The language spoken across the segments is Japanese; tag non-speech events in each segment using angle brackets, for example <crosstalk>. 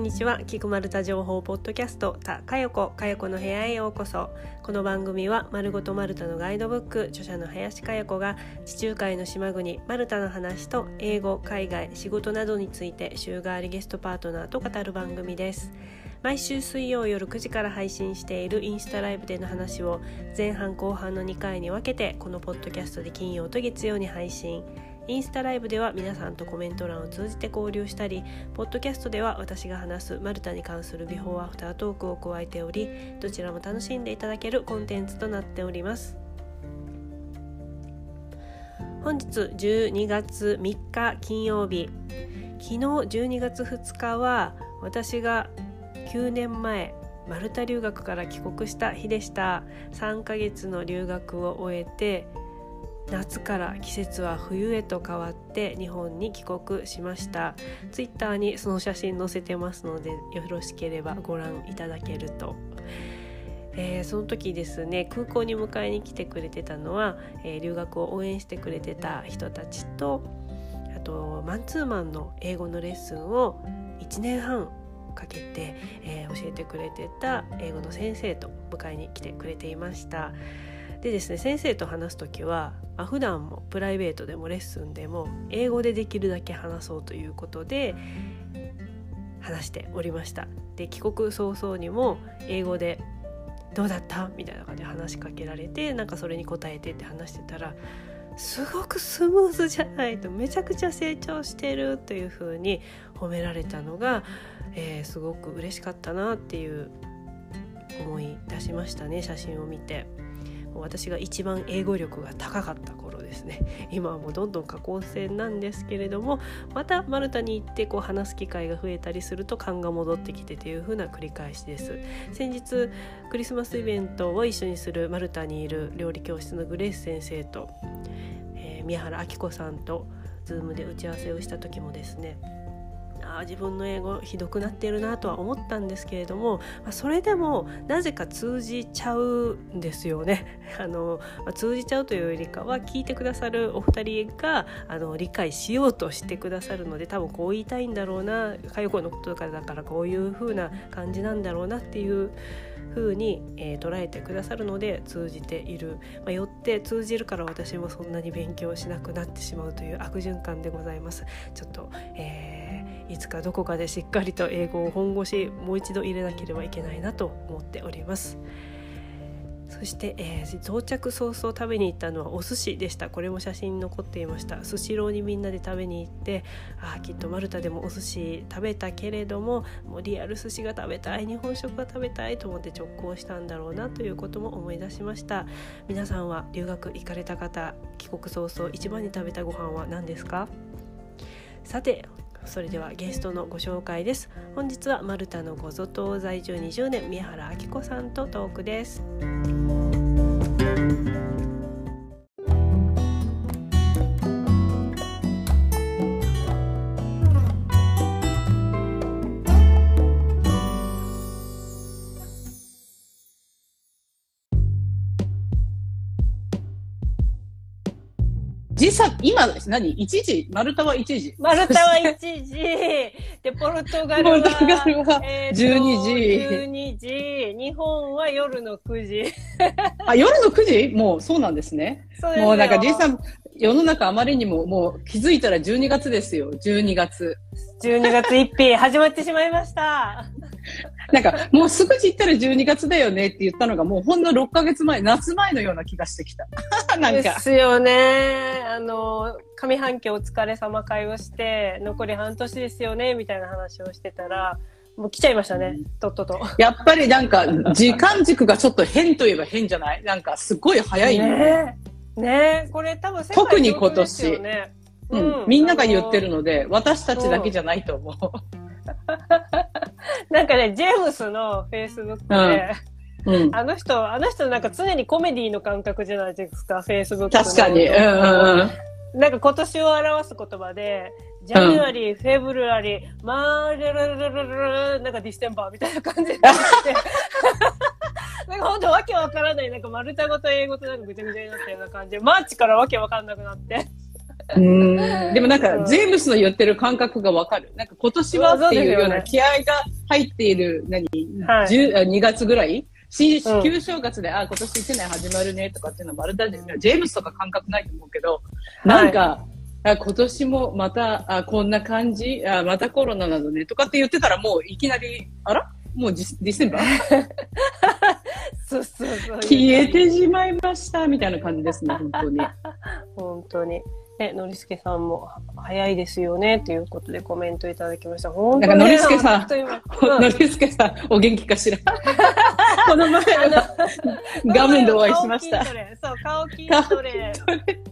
んにちは。菊丸太情報ポッドキャストたかよこかよこの部屋へようこそ。この番組は丸ごとマルタのガイドブック著者の林かよこが地中海の島国マルタの話と英語海外仕事などについて週替わりゲストパートナーと語る番組です。毎週水曜夜9時から配信しているインスタライブでの話を前半後半の2回に分けてこのポッドキャストで金曜と月曜に配信。インスタライブでは皆さんとコメント欄を通じて交流したりポッドキャストでは私が話すマルタに関するビフォーアフタートークを加えておりどちらも楽しんでいただけるコンテンツとなっております。本日12月3日金曜日。昨日12月2日は私が9年前マルタ留学から帰国した日でした。3ヶ月の留学を終えて夏から季節は冬へと変わって日本に帰国しましたツイッターにその写真載せてますのでよろしければご覧いただけるとえー、その時ですね空港に迎えに来てくれてたのは、えー、留学を応援してくれてた人たちとあとマンツーマンの英語のレッスンを1年半かけて、えー、教えてくれてた英語の先生と迎えに来てくれていました。でですね先生と話す時は、まあ、普段もプライベートでもレッスンでも英語でできるだけ話そうということで話しておりましたで帰国早々にも英語で「どうだった?」みたいな感じで話しかけられてなんかそれに答えてって話してたらすごくスムーズじゃないとめちゃくちゃ成長してるというふうに褒められたのが、えー、すごく嬉しかったなっていう思い出しましたね写真を見て。私が一番英語力が高かった頃ですね。今はもうどんどん下降線なんですけれどもまたマルタに行ってこう話す機会が増えたりすると勘が戻ってきてという風な繰り返しです。先日クリスマスイベントを一緒にするマルタにいる料理教室のグレース先生と、えー、宮原明子さんとズームで打ち合わせをした時もですねあ自分の英語ひどくなってるなとは思ったんですけれども、ま、それでもなぜか通じちゃうんですよね。<laughs> あの、ま、通じちゃうというよりかは聞いてくださるお二人があの理解しようとしてくださるので多分こう言いたいんだろうな佳代子のこととかだからこういう風な感じなんだろうなっていう風に、えー、捉えてくださるので通じている、まあ、よって通じるから私もそんなに勉強しなくなってしまうという悪循環でございますちょっと、えー、いつかどこかでしっかりと英語を本腰もう一度入れなければいけないなと思っております。そして、えー、到着早々食べに行ったのはお寿司でした。これも写真に残っていました。スシローにみんなで食べに行ってあきっとマルタでもお寿司食べたけれどももうリアル寿司が食べたい。日本食が食べたいと思って直行したんだろうなということも思い出しました。皆さんは留学行かれた方帰国早々一番に食べたご飯は何ですか？さてそれではゲストのご紹介です。本日はマルタのごゾ島在住20年宮原明子さんとトークです。時差、今、何 ?1 時？丸太は1時？丸太は1時。で、ポルトガルは、ポルトガルは12時。12時。日本は夜の9時。あ、夜の9時？もうそうなんですね。そうですもうなんかじいさん、世の中あまりにももう気づいたら12月ですよ。12月。12月1日始まってしまいました。なんか、もうすぐじったら12月だよねって言ったのが、もうほんの6ヶ月前、夏前のような気がしてきた。<laughs> なんか。ですよね。あの、上半期お疲れ様会をして、残り半年ですよね、みたいな話をしてたら、もう来ちゃいましたね、とっとと。やっぱりなんか、時間軸がちょっと変といえば変じゃない？なんか、すごい早いね。ねねこれ多分世界、特に今年。うん、みんなが言ってるので、私たちだけじゃないと思う。<laughs> なんかね、ジェームスのフェイスブックで、うん、あの人、あの人なんか常にコメディの感覚じゃないですか、フェイスブック確かに。うんうんなんか今年を表す言葉で、 January、February、マールルルルルルなんか December みたいな感じでなんか本当わけわからない、なんかマルタ語と英語となんかぐちゃぐちゃになったような感じで、マーチからわけわかんなくなって。うん。でもなんか、ジェームスの言ってる感覚がわかる。なんか今年はっていうような気合が入っている、何、はい、2月ぐらい？新旧正月で、うん、あ、今年1年始まるねとかっていうのもあるだジェームスとか感覚ないと思うけど、なんか、はい。あ今年もまたあこんな感じ？あまたコロナなのね？とかって言ってたらもういきなりあら？もうディセンバー？<laughs> そうそうそう。消えてしまいましたみたいな感じですね本当に。<laughs> 本当にえ、のりすけさんも早いですよねということでコメントいただきました。本当に、ね、のりすけさん、のりすけさん、お元気かしら？<laughs> この前画面でお会いしました。そう、顔筋トレ。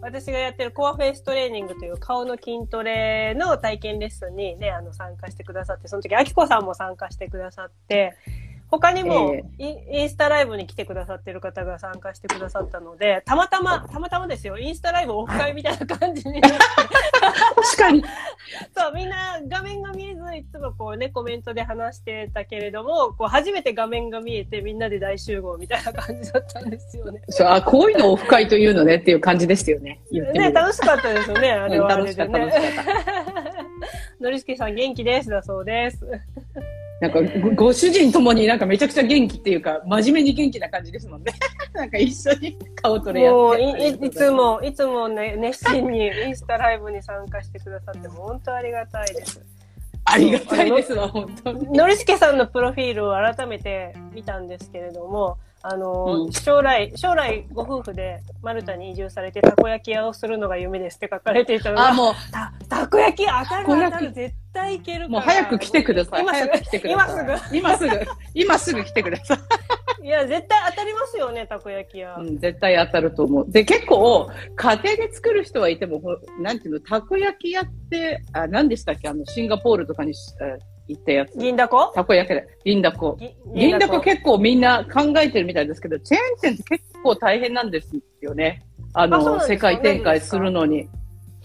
私がやってるコアフェイストレーニングという顔の筋トレの体験レッスンにね、あの参加してくださって、その時、あきこさんも参加してくださって、他にも、インスタライブに来てくださってる方が参加してくださったので、たまたま、たまたまですよ、インスタライブオフ会みたいな感じに。<laughs> 確かに。<laughs> そう、みんな画面が見えず、いつもこうね、コメントで話してたけれども、こう初めて画面が見えて、みんなで大集合みたいな感じだったんですよね。<laughs> そう、あ、こういうのオフ会というのねっていう感じですよね。ね、楽しかったですよね、あれはあれでね。楽しかった、楽しかった。のりすけさん元気です、だそうです。なんかご、ご主人ともになんかめちゃくちゃ元気っていうか、真面目に元気な感じですもんね。<laughs> なんか一緒に顔トレやってい。いつも、いつもね、熱心にインスタライブに参加してくださって、本当ありがたいです。ありがたいですわ、本当に。のりすけさんのプロフィールを改めて見たんですけれども、あの、うん、将来、将来ご夫婦でマルタに移住されてたこ焼き屋をするのが夢ですって書かれていたのが、あ、もう、た、たこ焼き当たる当たる、絶対いけるもう早く来てください。今すぐ、今すぐ。今すぐ、今すぐ来てください。いや、絶対当たりますよね、たこ焼き屋。うん、絶対当たると思う。で、結構、家庭で作る人はいても、なんていうの、たこ焼き屋って、あ、何でしたっけ？あの、シンガポールとかに、行ったやつ。銀だこ？たこ焼きで。銀だこ。銀だこ結構みんな考えてるみたいですけど、チェーン店って結構大変なんですよね。あの、あ世界展開するのに。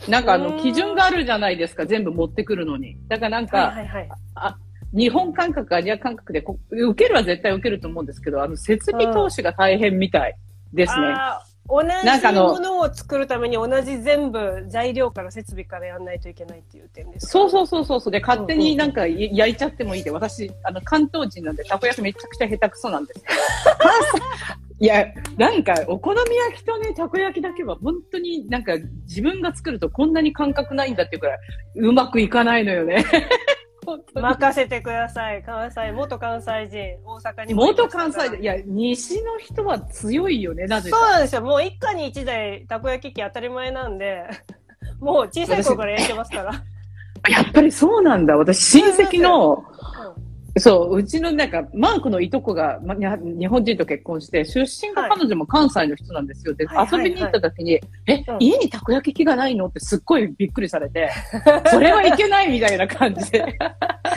なんかあの、基準があるじゃないですか、全部持ってくるのに。だからなんか、はいはいはい、あ日本感覚、アジア感覚で受けるは絶対受けると思うんですけど、あの、設備投資が大変みたいですね。同じものを作るために同じ全部材料から設備からやらないといけないっていう点ですそうそうそうそうで勝手になんか焼いちゃってもいい。で私あの関東人なんでたこ焼きめちゃくちゃ下手くそなんです <laughs> いやなんかお好み焼きとねたこ焼きだけは本当になんか自分が作るとこんなに感覚ないんだっていうくらいうまくいかないのよね任せてください。関西、元関西人、大阪に元関西人、いや、西の人は強いよね、なぜそうなんですよ。もう一家に一台、たこ焼き器当たり前なんで、<laughs> もう小さい頃から焼いてますから。やっぱりそうなんだ。私、親戚の、そう、うちのなんか、マークのいとこが、ま、日本人と結婚して、出身が彼女も関西の人なんですよ。で、遊びに行った時に、え、家にたこ焼き器がないのってすっごいびっくりされて、<laughs> それはいけないみたいな感じで。<laughs>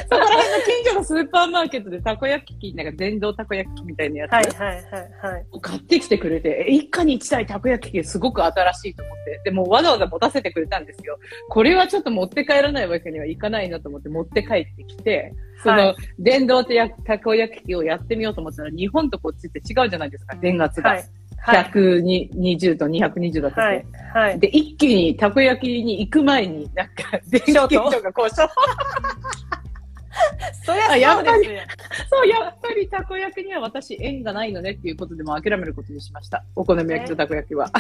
そこら辺の近所のスーパーマーケットでたこ焼き器、なんか電動たこ焼き器みたいなやつ、はいはいはいはい、買ってきてくれて、一家に一台たこ焼き器すごく新しいと思って、でもわざわざ持たせてくれたんですよ。これはちょっと持って帰らないわけにはいかないなと思って持って帰ってきて、その、電動たこ焼き器をやってみようと思ったら、日本とこっちって違うじゃないですか、電圧が。はい。120と220だったっけ、はい、はい、で、一気にたこ焼きに行く前に、なんか、<laughs> 電気がこう、そ <laughs> そりゃやっぱり、そう、やっぱりたこ焼きには私縁がないのねっていうことでも諦めることにしました。お好み焼きとたこ焼きは。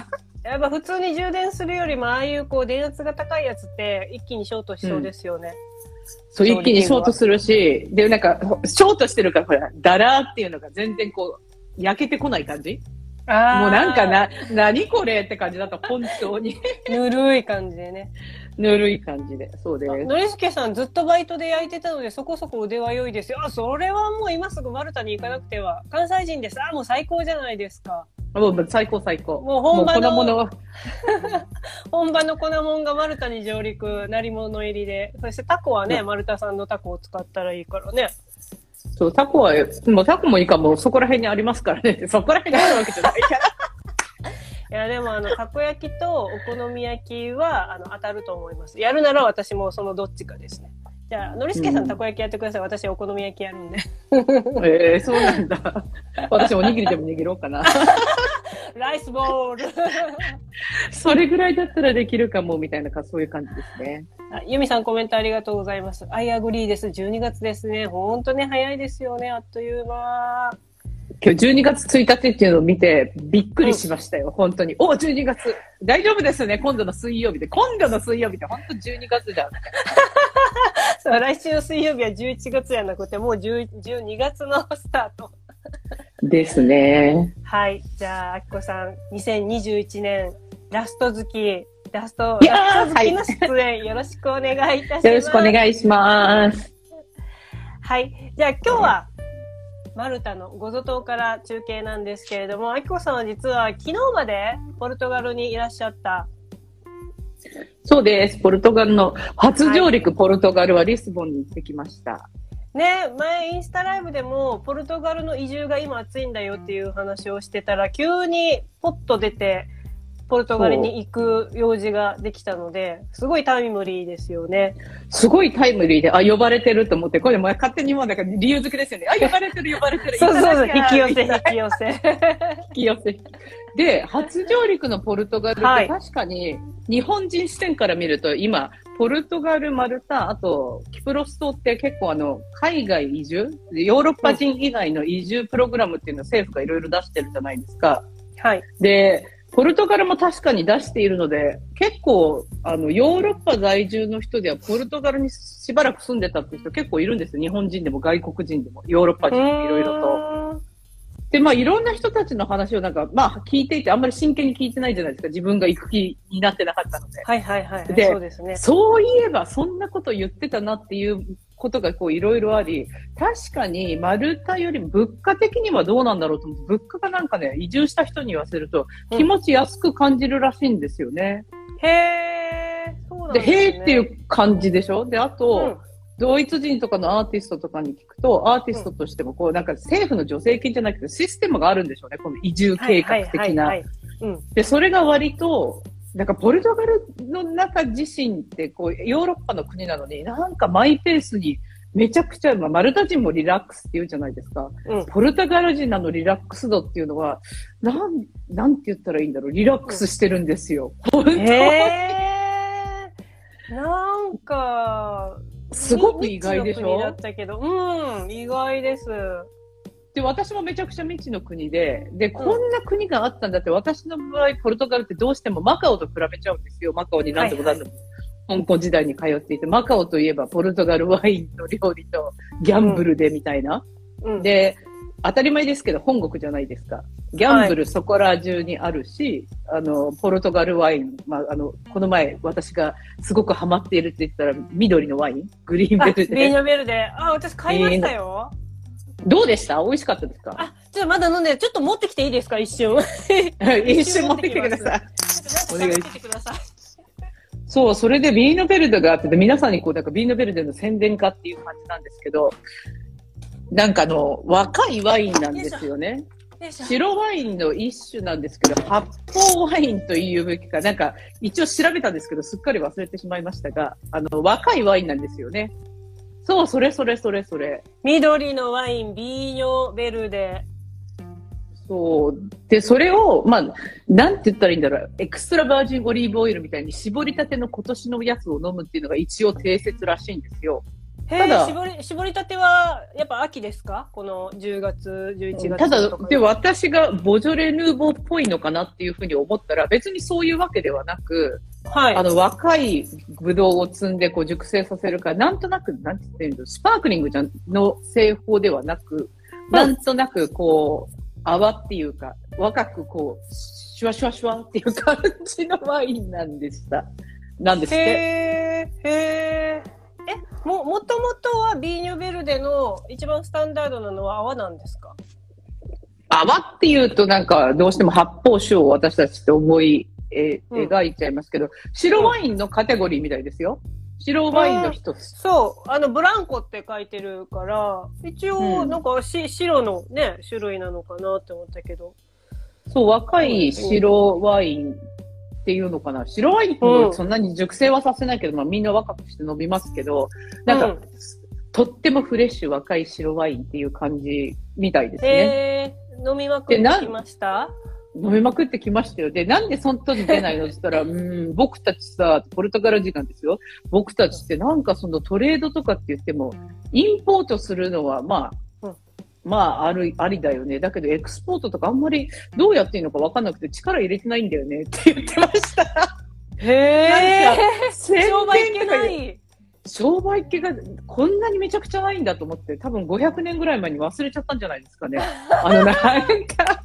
やっぱ普通に充電するよりも、ああいうこう電圧が高いやつって一気にショートしそうですよね。うんそう、一気にショートするし、で、なんか、ショートしてるから、ほら、だらーっていうのが全然こう、焼けてこない感じ？もうなんかな、何これって感じだった、本当に。ぬるい感じでね。<laughs> ぬるい感じで、そうです。のりすけさんずっとバイトで焼いてたので、そこそこ腕は良いですよ。あ、それはもう今すぐマルタに行かなくては。関西人です。あ、もう最高じゃないですか。もう最高最高。もう本場の、の <laughs> 本場の粉もんがマルタに上陸、鳴り物入りで。そしてタコはね、マルタ産のタコを使ったらいいからね。そう、タコは、もうタコもいいかも、そこら辺にありますからね。<laughs> そこら辺にあるわけじゃないから。<laughs> いや、でも、あの、たこ焼きとお好み焼きは、あの、当たると思います。やるなら私もそのどっちかですね。じゃあ、のりすけさん、たこ焼きやってください。私、お好み焼きやるんで。ええー、そうなんだ。私、おにぎりでも握ろうかな。 rice ball。それぐらいだったらできるかも、みたいなか、そういう感じですね。あユミさんコメントありがとうございます。 I agree です。12月ですね。ほんとね、早いですよね。あっという間。今日12月1日っていうのを見て、びっくりしましたよ、本当に。お、12月。大丈夫ですね、今度の水曜日で。今度の水曜日って本当12月じゃん。<laughs> そう、来週の水曜日は11月じゃなくて、もう10 12月のスタート。ですね。はい。じゃあ、あきこさん、2021年、ラスト好き、ラスト、ラスト好きの出演、よろしくお願いいたします。よろしくお願いします。はい。じゃあ、今日は、マルタのゴゾ島から中継なんですけれども、あきこさんは実は昨日までポルトガルにいらっしゃった。そうです。ポルトガルの初上陸、ポルトガルはリスボンに行ってきました。ね、前インスタライブでも、ポルトガルの移住が今暑いんだよっていう話をしてたら、急にポッと出て、ポルトガルに行く用事ができたので、すごいタイムリーですよね。すごいタイムリーで、あ、呼ばれてると思って、これもう勝手にもうなんか理由付けですよね。あ、呼ばれてる、呼ばれてる。そうそうそう、引き寄せ、引き寄せ。引き寄せ。で、初上陸のポルトガルってはい確かに、日本人視点から見ると、今、ポルトガル、マルタ、あと、キプロス島って結構あの、海外移住ヨーロッパ人以外の移住プログラムっていうのを政府がいろいろ出してるじゃないですか。はい。で、ポルトガルも確かに出しているので、結構、あの、ヨーロッパ在住の人では、ポルトガルにしばらく住んでたっていう人結構いるんですよ。日本人でも外国人でも、ヨーロッパ人でもいろいろと。と。で、まあ、いろんな人たちの話をなんか、まあ、聞いていて、あんまり真剣に聞いてないじゃないですか。自分が行く気になってなかったので。はいはいはい。でそうですね。そういえば、そんなこと言ってたなっていうことがこういろいろあり、確かにマルタよりも物価的にはどうなんだろうと思って、物価がなんかね、移住した人に言わせるとうん気持ち安く感じるらしいんですよね。へー。そうなんで、ですね。へーっていう感じでしょ？で、あと、うんドイツ人とかのアーティストとかに聞くと、アーティストとしてもこう、なんか政府の助成金じゃなくてシステムがあるんでしょうね。この移住計画的な。で、それが割と、なんかポルトガルの中自身ってこう、ヨーロッパの国なのに、なんかマイペースにめちゃくちゃ、まあ、マルタ人もリラックスって言うじゃないですか。うん。ポルトガル人なのリラックス度っていうのは、なん、なんて言ったらいいんだろう。リラックスしてるんですよ。本当にへー。なんか、すごく意外でしょ？うん、意外です。で、私もめちゃくちゃ未知の国で、で、こんな国があったんだって、私の場合、ポルトガルってどうしてもマカオと比べちゃうんですよ。マカオに何度も何度も。香港時代に通っていて、マカオといえばポルトガルワインの料理とギャンブルでみたいな。うん。で、当たり前ですけど、本国じゃないですか。ギャンブルそこら中にあるし、あの、ポルトガルワイン、まあ、あの、この前私がすごくハマっているって言ったら、緑のワイン？グリーンあベルデ。ビーノベルで。あ、私買いましたよ。どうでした？美味しかったですか？あ、ちょっとまだ飲んで、ちょっと持ってきていいですか、一瞬。<laughs> 一瞬持ってきてください。ちょっと持ってきてください。そう、それでビーノベルデがあってて、皆さんにこう、なんかビーノベルデの宣伝化っていう感じなんですけど、なんかあの、若いワインなんですよね。白ワインの一種なんですけど、発泡ワインというべきか、なんか一応調べたんですけど、すっかり忘れてしまいましたが、あの、若いワインなんですよね。そう、それそれそれそれ。緑のワイン、ビーノベルデ。そう。で、それを、まあ、なんて言ったらいいんだろう。エクストラバージンオリーブオイルみたいに絞りたての今年のやつを飲むっていうのが一応定説らしいんですよ。へただえ、絞り、絞りたては、やっぱ秋ですか？この10月、11月ただで、私がボジョレ・ヌーボーっぽいのかなっていうふうに思ったら、別にそういうわけではなく、はい。あの、若いブドウを摘んで、こう、熟成させるから、なんとなく、なんて言ってるの、スパークリングじゃんの製法ではなく、なんとなく、こう、泡っていうか、若く、こう、シュワシュワシュワっていう感じのワインなんでした。なんですって。へえ、へえ。え、も、もともとはビーニョベルデの一番スタンダードなのは泡なんですか？泡っていうと、なんか、どうしても発泡酒を私たちって思い、えうん描いちゃいますけど、白ワインのカテゴリーみたいですよ。白ワインの一つ。そう、あの、ブランコって書いてるから、一応、うんなんかし、白のね、種類なのかなって思ったけど。そう、若い白ワインっていうのかな？白ワインうんもそんなに熟成はさせないけど、まあみんな若くして飲みますけど、なんか、うんとってもフレッシュ若い白ワインっていう感じみたいですね。飲みまくってきました？飲みまくってきましたよ。で、なんでその時出ないのって言ったら、<laughs> うん、僕たちさ、ポルトガル人なんですよ。僕たちってなんかそのトレードとかって言っても、インポートするのは、まあ、うんまあ、ある、ありだよね。だけど、エクスポートとかあんまりどうやっていいのかわかんなくて力入れてないんだよねって言ってました。へ商売いけとかない。商売がこんなにめちゃくちゃないんだと思って、多分500年ぐらい前に忘れちゃったんじゃないですかね。あの、なんか、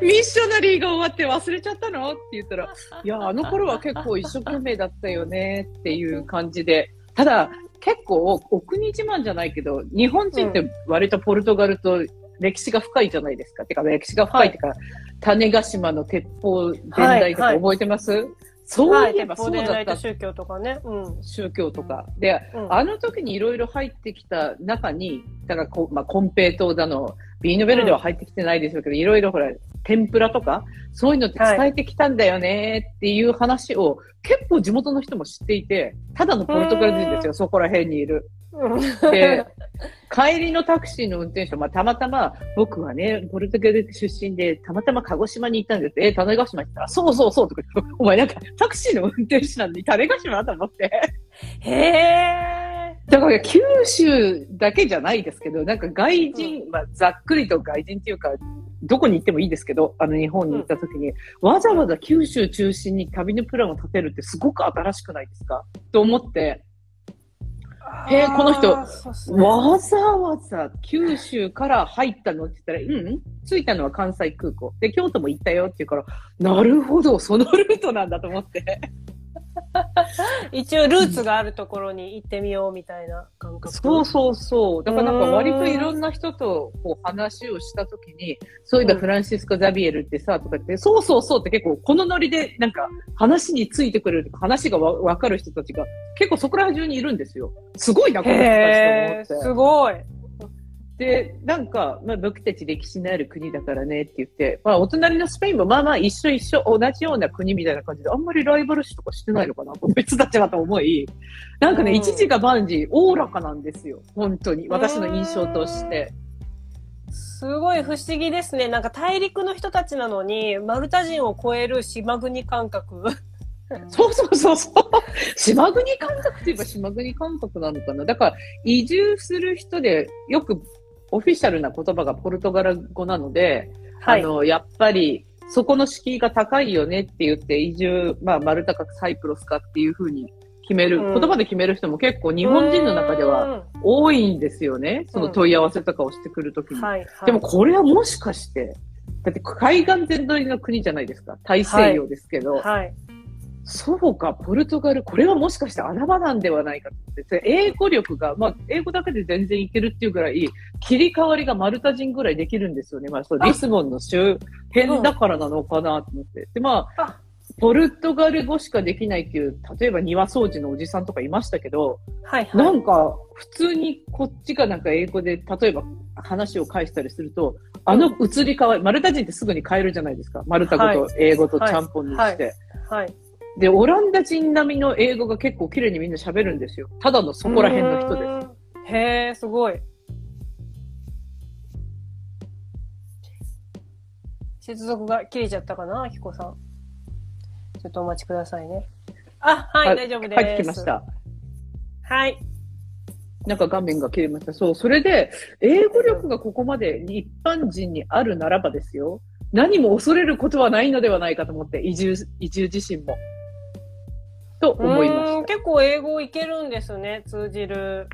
ミッショナリーが終わって忘れちゃったの？って言ったら、いや、あの頃は結構一生懸命だったよねっていう感じで、ただ、結構、お国自慢じゃないけど、日本人って割とポルトガルと歴史が深いじゃないですか。てか、歴史が深いっていうか、種子島の鉄砲伝来とかはい覚えてます、そうはいい、えばそうだった来と宗教とかね。うん。宗教とか。で、うんあの時にいろいろ入ってきた中に、だからこ、まあ、コンペイトーだの、ビーノベルでは入ってきてないでしょうけど、いろいろほら、天ぷらとか、そういうのって伝えてきたんだよねっていう話を、結構地元の人も知っていて、ただのポルトガル人ですよ、そこら辺にいる。うんで、帰りのタクシーの運転手、まあ、たまたま、僕はね、ポルトガル出身で、たまたま鹿児島に行ったんです。え、種子島行ったら、そうそうそうとかお前なんか、タクシーの運転手なのに種子島と思って。へえ。だから九州だけじゃないですけど、なんか外人、まあざっくりと外人っていうか、どこに行ってもいいですけど、あの日本に行った時に、わざわざ九州中心に旅のプランを立てるってすごく新しくないですか？と思って、へーこの人わざわざ九州から入ったのって言ったら、うん、着いたのは関西空港。で、京都も行ったよって言うから、なるほど、そのルートなんだと思って。<laughs> 一応ルーツがあるところに行ってみようみたいな感覚。そうそうそう。だからなんか割といろんな人とこう話をしたときに、そういえばフランシスコ・ザビエルってさ、とか言って、そうそうそうって結構このノリでなんか話についてくれる、話がわわかる人たちが結構そこら中にいるんですよ。すごいな、この人たちと思って。すごい。で、なんか、まあ僕たち歴史のある国だからねって言って、まあお隣のスペインもまあまあ一緒一緒同じような国みたいな感じで、あんまりライバル視とかしてないのかな、<laughs> 別たちだと思い、なんかね、うん一時が万事、おおらかなんですよ。本当に。私の印象として。すごい不思議ですね。なんか大陸の人たちなのに、マルタ人を超える島国感覚。<laughs> そうそうそうそう。島国感覚って言えば島国感覚なのかな。だから、移住する人で、よくオフィシャルな言葉がポルトガル語なので、はい。あの、やっぱり、そこの敷居が高いよねって言って、移住、まあ、マルタかサイプロスかっていうふうに決める、うん言葉で決める人も結構日本人の中では多いんですよね。その問い合わせとかをしてくるときに。うん、はい、はい。でもこれはもしかして、だって海岸全沿いの国じゃないですか。大西洋ですけど。はい。そうか、ポルトガル、これはもしかして穴場なんではないかって。英語力が、まあ、英語だけで全然いけるっていうぐらい、切り替わりがマルタ人ぐらいできるんですよね。まあ、そう、あリスボンの周辺だからなのかなと思って。で、まああ、ポルトガル語しかできないっていう、例えば庭掃除のおじさんとかいましたけど、はい、はい。なんか、普通にこっちがなんか英語で、例えば話を返したりすると、あの移り変わり、マルタ人ってすぐに変えるじゃないですか。マルタ語と英語とちゃんぽんにして。はい。で、オランダ人並みの英語が結構綺麗にみんな喋るんですよ。ただのそこら辺の人です。す。へえ、すごい。接続が切れちゃったかな、あきこさん。ちょっとお待ちくださいね。あ、はい、大丈夫です。はい、来まし。た。はい。なんか画面が切れました。そう、それで、英語力がここまで一般人にあるならばですよ。何も恐れることはないのではないかと思って、移住、移住自身も。と思いました。結構英語いけるんですね、通じる。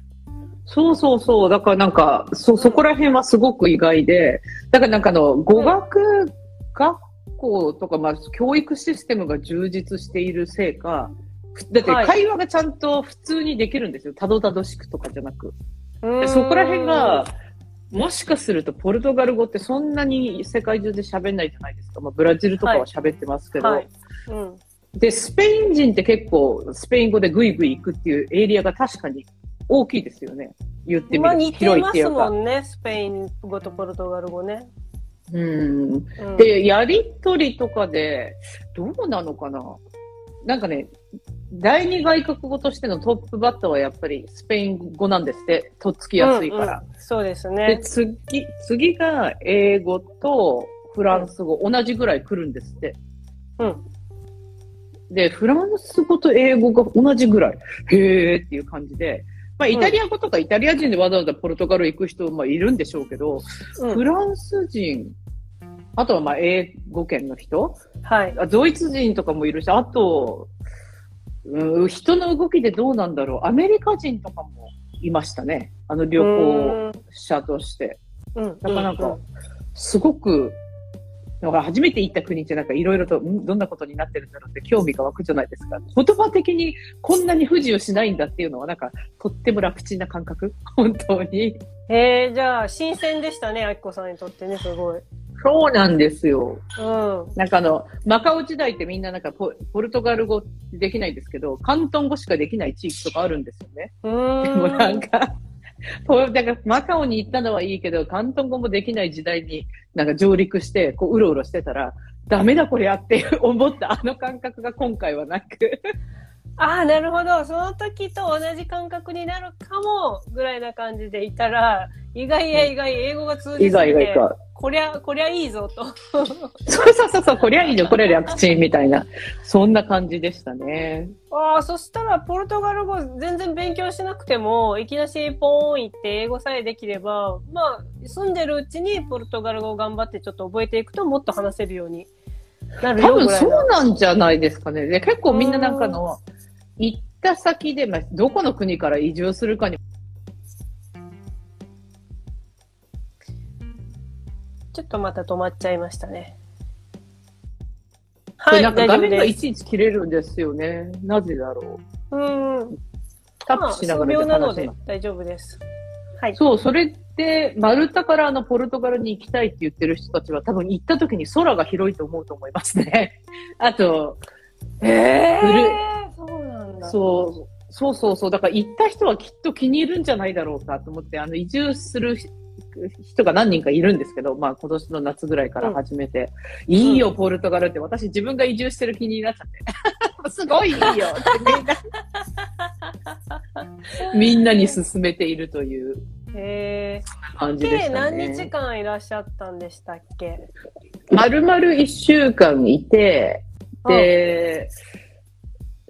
そうそうそう。だからなんか、そ、そこら辺はすごく意外で、だからなんかあの、語学学校とか、まあ、教育システムが充実しているせいか、ふだってはい会話がちゃんと普通にできるんですよ。たどたどしくとかじゃなく。そこら辺が、もしかするとポルトガル語ってそんなに世界中で喋んないじゃないですか。まあ、ブラジルとかは喋ってますけど、はい。うん。で、スペイン人って結構スペイン語でグイグイ行くっていうエリアが確かに大きいですよね。言ってみると。まあ似てます広いっていうか。もんね、スペイン語とポルトガル語ね。うん。うん、で、やりとりとかで、どうなのかななんかね、第二外国語としてのトップバッターはやっぱりスペイン語なんですって。とっつきやすいから。うんうんそうですで、ね。次、次が英語とフランス語、同じぐらい来るんですって。うん。で、フランス語と英語が同じぐらい、へーっていう感じで、まあ、イタリア語とかイタリア人でわざわざポルトガル行く人もいるんでしょうけど、うんフランス人、あとはまあ英語圏の人、はい。あドイツ人とかもいるし、あと、うん、人の動きでどうなんだろう。アメリカ人とかもいましたね。あの旅行者として。うん。なかなか、すごく、なんか初めて行った国ってなんかいろいろと、ん？どんなことになってるんだろうって興味が湧くじゃないですか。言葉的にこんなに不自由しないんだっていうのはなんかとっても楽ちんな感覚？<laughs> 本当に。へえ、じゃあ、新鮮でしたね、あきこさんにとってね、すごい。そうなんですよ。うん。なんかあの、マカオ時代ってみんななんかポポルトガル語できないんですけど、広東語しかできない地域とかあるんですよね。うーん。でもなんか、ポだからマカオに行ったのはいいけど、広東語もできない時代になんか上陸して、こう、うろうろしてたら、ダメだこりゃって思ったあの感覚が今回はなく。ああ、なるほど。その時と同じ感覚になるかも、ぐらいな感じでいたら、意外や意外、英語が通じて、外がいか。こりゃ、こりゃいいぞと。そうそうそうそう、こりゃいいの、これ楽ちんみたいな。そんな感じでしたね。ああ、そしたら、ポルトガル語全然勉強しなくても、いきなしポーン行って英語さえできれば、まあ、住んでるうちにポルトガル語を頑張ってちょっと覚えていくと、もっと話せるようになる多分よぐらいな。そうなんじゃないですかね。で結構みんななんかの、行った先で、まあ、どこの国から移住するかにちょっとまた止まっちゃいましたね。これなんか画面がいす。ちいち切れるんですよね。なぜだろう。うん。タップしながらなので大丈夫です。はい。そう、それで、マルタからあのポルトガルに行きたいって言ってる人たちは多分行った時に空が広いと思うと思いますね。<laughs> あと、ええ古いそうなんだ。そう、そうそうそう。だから行った人はきっと気に入るんじゃないだろうかと思って、あの移住する人が何人かいるんですけど、まあ今年の夏ぐらいから始めて、いいよ、ポルトガルって私自分が移住してる気になっちゃって。<laughs> すごいいいよってみんな、<laughs> みんなに勧めているという。感じで計したね。何日間いらっしゃったんでしたっけ？まるまる一週間いて、で、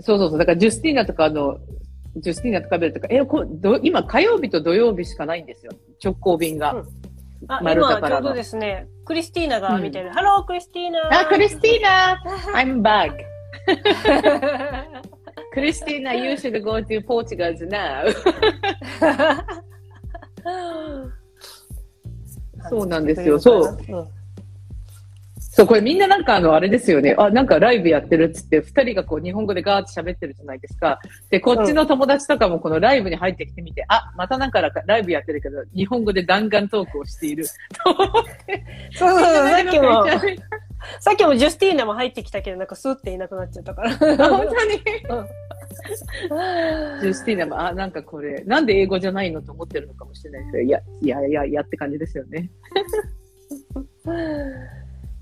そうそうそう、だからジュスティーナとかあの、ジュスティーナとかベルとか、え、こど今火曜日と土曜日しかないんですよ。直行便が。うんあ、今ちょうどですね、クリスティーナが見てる。 Hello、クリスティーナあ、クリスティーナ I'm back. クリスティーナ you should go to Portugal now. <laughs> そうなんですよそううん。そう、これみんななんかあの、あれですよね。あ、なんかライブやってるっつって、二人がこう日本語でガーって喋ってるじゃないですか。で、こっちの友達とかもこのライブに入ってきてみて、あ、またなんかライブやってるけど、日本語で弾丸トークをしている。<laughs> そうそうそう、さっきも、<laughs> さっきもジュスティーナも入ってきたけど、なんかスーっていなくなっちゃったから。あ本当に？うん <laughs> ジュスティーナも、あ、なんかこれ、なんで英語じゃないのと思ってるのかもしれないですけど、いや、いやいやいやって感じですよね。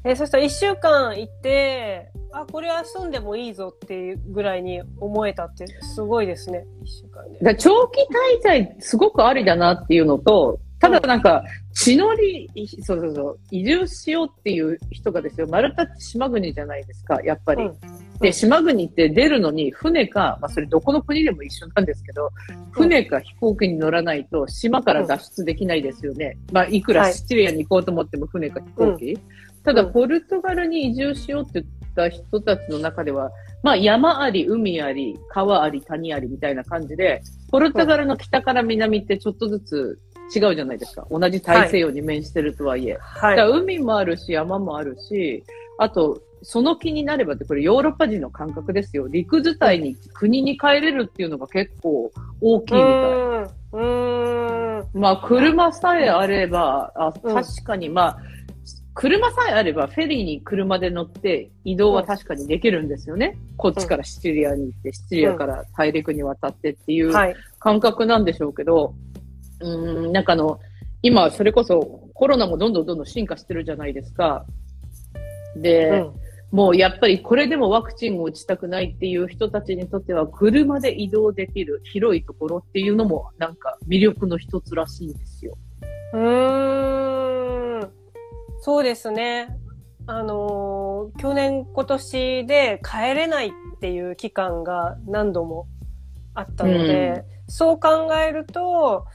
えそしたら一週間行って、あ、これは住んでもいいぞっていうぐらいに思えたって、すごいですね。一週間で。だ長期滞在、すごくありだなっていうのと、ただなんか、地のり、そうそうそう、移住しようっていう人がですよ、マルタって島国じゃないですか、やっぱり。うんで、島国って出るのに船か、まあそれどこの国でも一緒なんですけど、船か飛行機に乗らないと島から脱出できないですよね。まあいくらシチリアに行こうと思っても船か飛行機。ただ、ポルトガルに移住しようって言った人たちの中では、まあ山あり、海あり、川あり、谷ありみたいな感じで、ポルトガルの北から南ってちょっとずつ違うじゃないですか。同じ大西洋に面してるとはいえ。はいだから海もあるし、山もあるし、あと、その気になればって、これヨーロッパ人の感覚ですよ。陸伝いに国に帰れるっていうのが結構大きいみたい。うーん。まあ、車さえあれば、あうん確かに、まあ、車さえあれば、フェリーに車で乗って移動は確かにできるんですよね。こっちからシチリアに行って、シチリアから大陸に渡ってっていうはい。感覚なんでしょうけど、うーん、なんかあの、今、それこそコロナもどんどんどんどん進化してるじゃないですか。で、うん。もうやっぱりこれでもワクチンを打ちたくないっていう人たちにとっては、車で移動できる広いところっていうのもなんか魅力の一つらしいんですよ。うーん。そうですね。あのー去年今年で帰れないっていう期間が何度もあったので、そう考えると、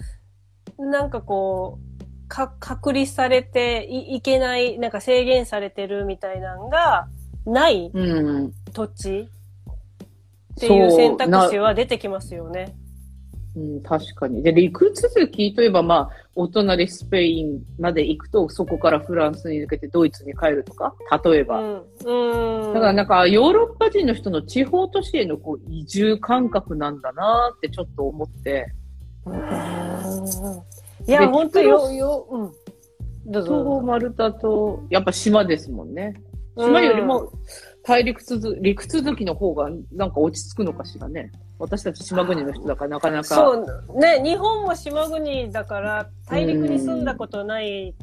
なんかこう、か、隔離されていいけない、なんか制限されてるみたいなのがないうん。土地っていう選択肢は出てきますよね。うん、確かに。で、陸続きといえば、まあ、お隣スペインまで行くと、そこからフランスに抜けてドイツに帰るとか、例えば。うん。うん。だからなんか、ヨーロッパ人の人の地方都市へのこう移住感覚なんだなってちょっと思って。うんいや、で本当よ、よ、うん。どうぞどうぞ。そう、マルタと、やっぱ島ですもんね。島よりも大陸続、陸続きの方がなんか落ち着くのかしらね。私たち島国の人だからなかなか。そうね日本も島国だから大陸に住んだことない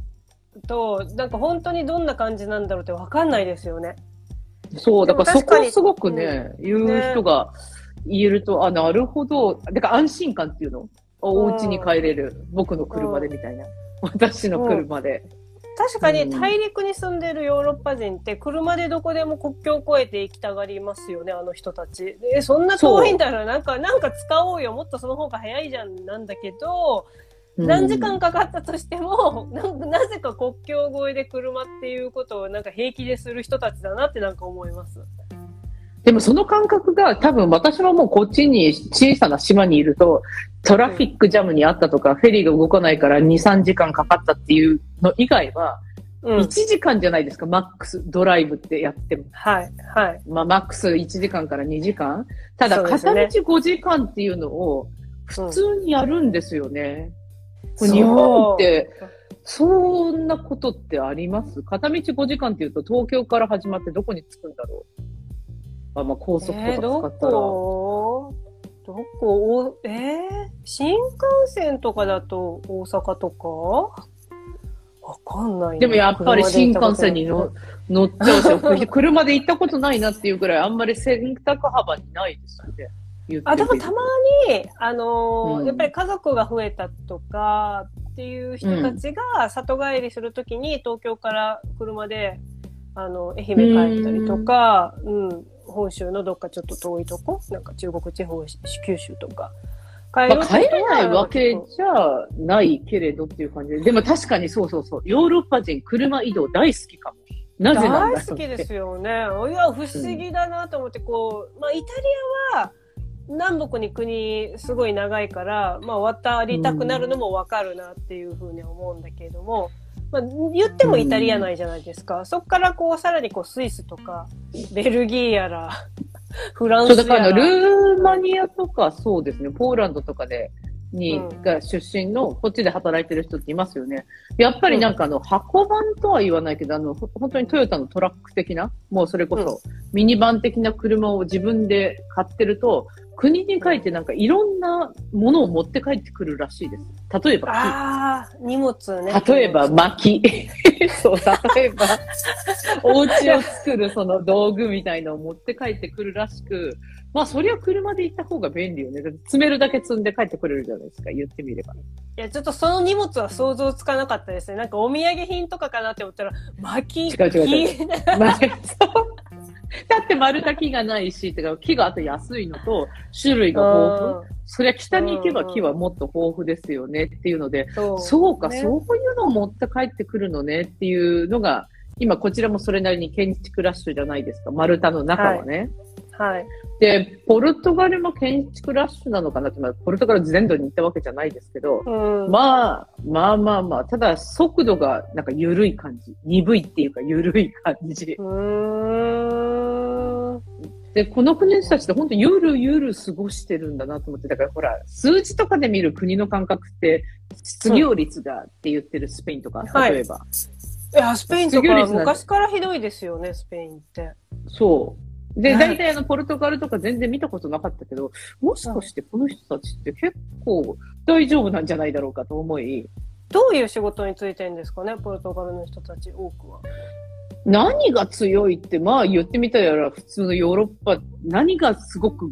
となんか本当にどんな感じなんだろうって分かんないですよね。そう、だからそこをすごくね、言う人が言えると、あ、なるほど。だから安心感っていうの？あお家に帰れる。僕の車でみたいな。私の車で。確かうん。に大陸に住んでるヨーロッパ人って車でどこでも国境を越えて行きたがりますよねあの人たち。でそんな遠いんだらな。んかなんか使おうよ。もっとその方が早いじゃんなんだけど、うん。何時間かかったとしてもなんかなぜか国境越えで車っていうことをなんか平気でする人たちだなってなんか思います。でもその感覚が多分私ももうこっちに小さな島にいるとトラフィックジャムにあったとか、フェリーが動かないから2、3時間かかったっていうの以外は、うん1時間じゃないですか、マックス、ドライブってやっても。はいはい。まあ、マックス1時間から2時間。ただ、片道ね5時間っていうのを普通にやるんですよね。う日本って、そんなことってあります？片道5時間っていうと、東京から始まってどこに着くんだろう？あ、まあ、高速とかえー、ど使ったら。こどこ？おえー、新幹線とかだと大阪とか？わかんないな。でもやっぱり新幹線に車乗で行ったことない。乗っちゃうし、<laughs> 車で行ったことないなっていうぐらい、あんまり選択幅にないですよね。あ、でもたまに、あのーうん。やっぱり家族が増えたとかっていう人たちが里帰りするときに東京から車で、あの、愛媛帰ったりとか、うん、本州のどっかちょっと遠いとこ、なんか中国地方、九州とか、帰まあ、帰れないわけじゃないけれどっていう感じで。でも確かにそうそうそう。ヨーロッパ人、車移動大好きかも。なぜなん大好きですよね。いや、不思議だなと思って、こう、まあ、イタリアは、南北に国すごい長いから、まあ、渡りたくなるのもわかるなっていうふうには思うんだけれども、まあ、言ってもイタリア内じゃないですか。そこからこう、さらにこう、スイスとか、ベルギーやら、<laughs> フランそう、スやら。だからルーマニアとかそうですね、ポーランドとかで、に、うんが出身の、こっちで働いてる人っていますよね。やっぱりなんかあの、箱バンとは言わないけど、あの、ほ本当にトヨタのトラック的な、もうそれこそ、ミニバン的な車を自分で買ってると、国に帰ってなんかいろんなものを持って帰ってくるらしいです。例えば木。ああ、荷物ね。例えば薪。<laughs> そう、例えば、<laughs> お家を作るその道具みたいのを持って帰ってくるらしく、まあそりゃ車で行った方が便利よね。だって積めるだけ積んで帰ってくれるじゃないですか、言ってみれば。いや、ちょっとその荷物は想像つかなかったですね。なんかお土産品とかかなって思ったら、薪、違う違う違う <laughs> <laughs> だって丸太木がないし、てか木があと安いのと、種類が豊富。そりゃ北に行けば木はもっと豊富ですよねっていうので、そうか、ねそういうのを持って帰ってくるのねっていうのが、今こちらもそれなりに建築ラッシュじゃないですか、丸太の中はね。はい。で、ポルトガルも建築ラッシュなのかな？って、まあ、ポルトガル全土に行ったわけじゃないですけど、うん。まあ、まあまあまあ、ただ速度がなんか緩い感じ。鈍いっていうか緩い感じ。うーん。で、この国の人たちって本当ゆるゆる過ごしてるんだなと思って、だからほら、数字とかで見る国の感覚って、失業率がって言ってるスペインとか、はい例えば。いや、スペインとか昔からひどいですよね、スペインって。そう。で、はい大体あの、ポルトガルとか全然見たことなかったけど、もしかしてこの人たちって結構大丈夫なんじゃないだろうかと思い、どういう仕事についてるんですかね、ポルトガルの人たち、多くは。何が強いって、まあ言ってみたら普通のヨーロッパ、何がすごく